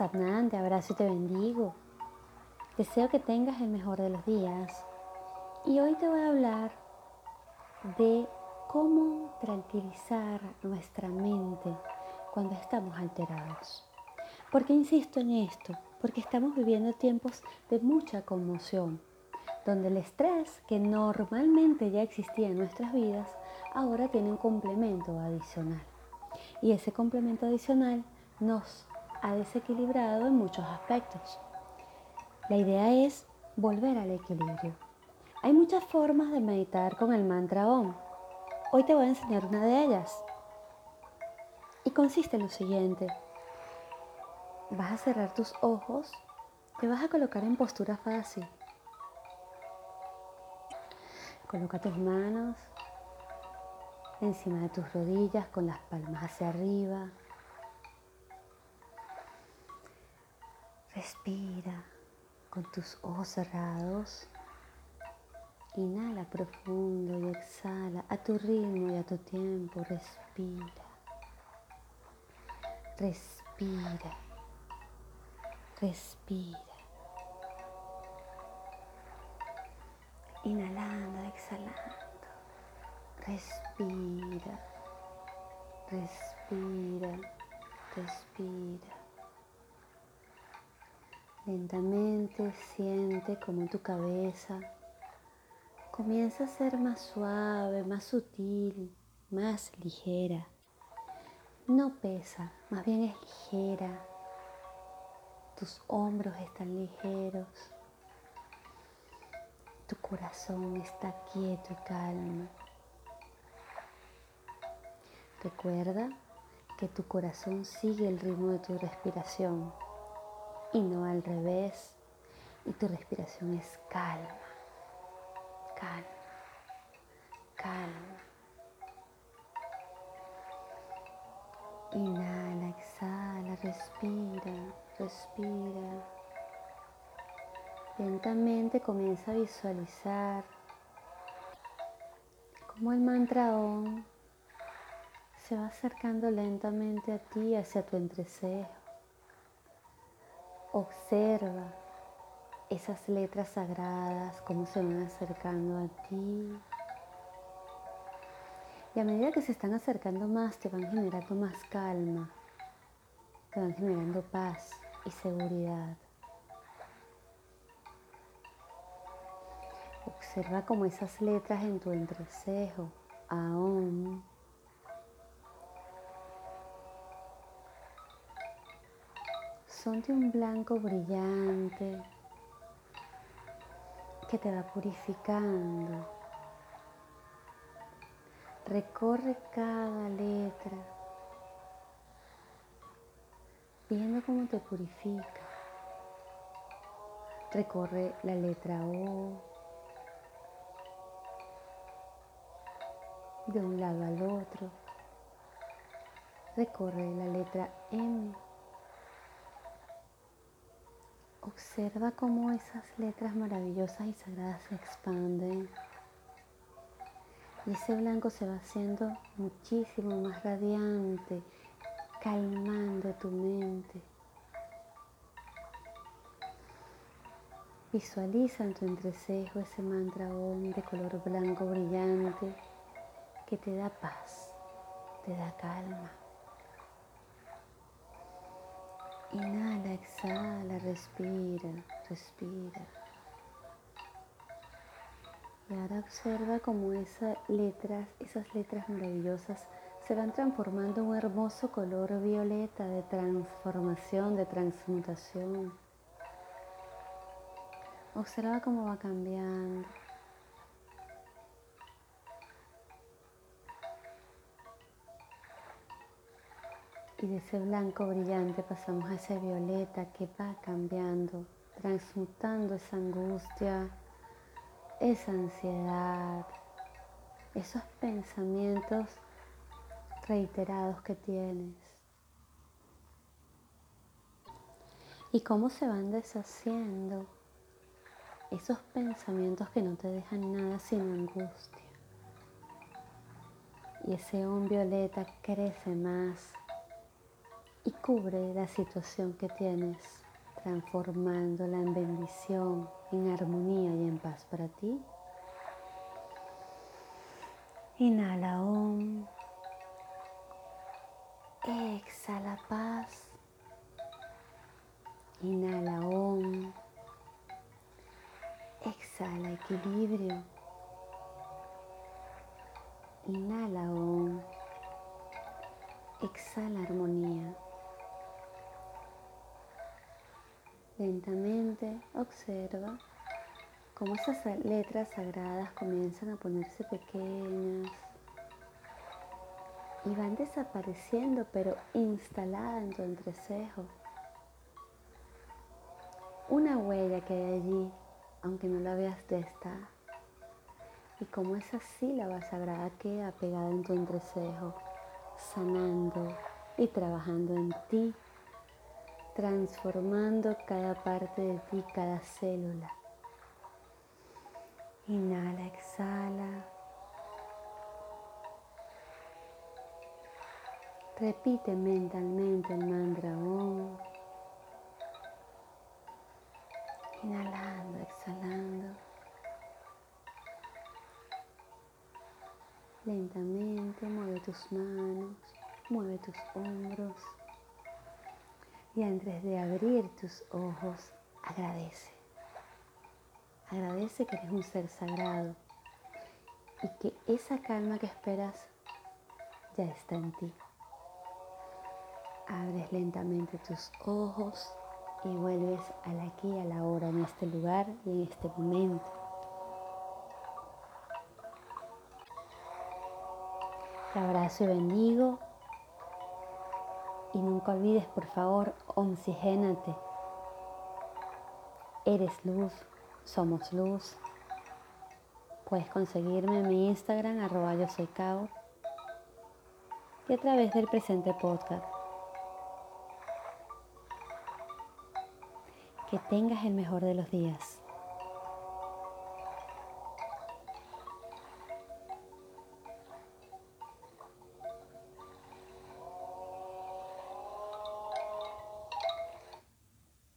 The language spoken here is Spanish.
Te abrazo y te bendigo. Deseo que tengas el mejor de los días. Y hoy te voy a hablar de cómo tranquilizar nuestra mente cuando estamos alterados. ¿Por qué insisto en esto? Porque estamos viviendo tiempos de mucha conmoción, donde el estrés que normalmente ya existía en nuestras vidas ahora tiene un complemento adicional. Y ese complemento adicional nos ha desequilibrado en muchos aspectos. La idea es volver al equilibrio. Hay muchas formas de meditar con el mantra OM. Hoy te voy a enseñar una de ellas. Y consiste en lo siguiente. Vas a cerrar tus ojos, te vas a colocar en postura fácil. Coloca tus manos encima de tus rodillas con las palmas hacia arriba. Respira con tus ojos cerrados. Inhala profundo y exhala a tu ritmo y a tu tiempo. Respira. Respira. Respira. Inhalando, exhalando. Respira. Respira. Respira. Lentamente siente como tu cabeza comienza a ser más suave, más sutil, más ligera. No pesa, más bien es ligera. Tus hombros están ligeros. Tu corazón está quieto y calmo. Recuerda que tu corazón sigue el ritmo de tu respiración y no al revés. Y tu respiración es calma, calma, calma. Inhala, exhala, respira, respira. Lentamente comienza a visualizar cómo el mantra OM se va acercando lentamente a ti, hacia tu entrecejo. Observa esas letras sagradas, cómo se van acercando a ti. Y a medida que se están acercando más, te van generando más calma, te van generando paz y seguridad. Observa cómo esas letras en tu entrecejo, aún son de un blanco brillante que te va purificando. Recorre cada letra, viendo cómo te purifica. Recorre la letra O de un lado al otro. Recorre la letra M Observa cómo esas letras maravillosas y sagradas se expanden. Y ese blanco se va haciendo muchísimo más radiante, calmando tu mente. Visualiza en tu entrecejo ese mantra OM de color blanco brillante que te da paz, te da calma. Inhala, exhala, respira, respira. Y ahora observa cómo esas letras, esas letras maravillosas se van transformando en un hermoso color violeta de transformación, de transmutación. Observa cómo va cambiando. Y de ese blanco brillante pasamos a ese violeta que va cambiando, transmutando esa angustia, esa ansiedad, esos pensamientos reiterados que tienes. Y cómo se van deshaciendo esos pensamientos que no te dejan nada sin angustia. Y ese on violeta crece más Descubre la situación que tienes, transformándola en bendición, en armonía y en paz para ti. Inhala Om. Exhala paz. Inhala Om. Exhala equilibrio. Inhala Om. Exhala armonía. Lentamente observa cómo esas letras sagradas comienzan a ponerse pequeñas y van desapareciendo, pero instaladas en tu entrecejo. Una huella que hay allí, aunque no la veas, ya está. Y como esa sílaba sagrada queda pegada en tu entrecejo, sanando y trabajando en ti transformando cada parte de ti, cada célula. Inhala, exhala. Repite mentalmente el mantra. Inhalando, exhalando. Lentamente mueve tus manos, mueve tus hombros. Y antes de abrir tus ojos, agradece. Agradece que eres un ser sagrado y que esa calma que esperas ya está en ti. Abres lentamente tus ojos y vuelves al aquí, a la hora, en este lugar y en este momento. Te abrazo y bendigo y nunca olvides, por favor, oxigénate. Eres luz, somos luz. Puedes conseguirme en mi Instagram, arroba yo soy y a través del presente podcast. Que tengas el mejor de los días.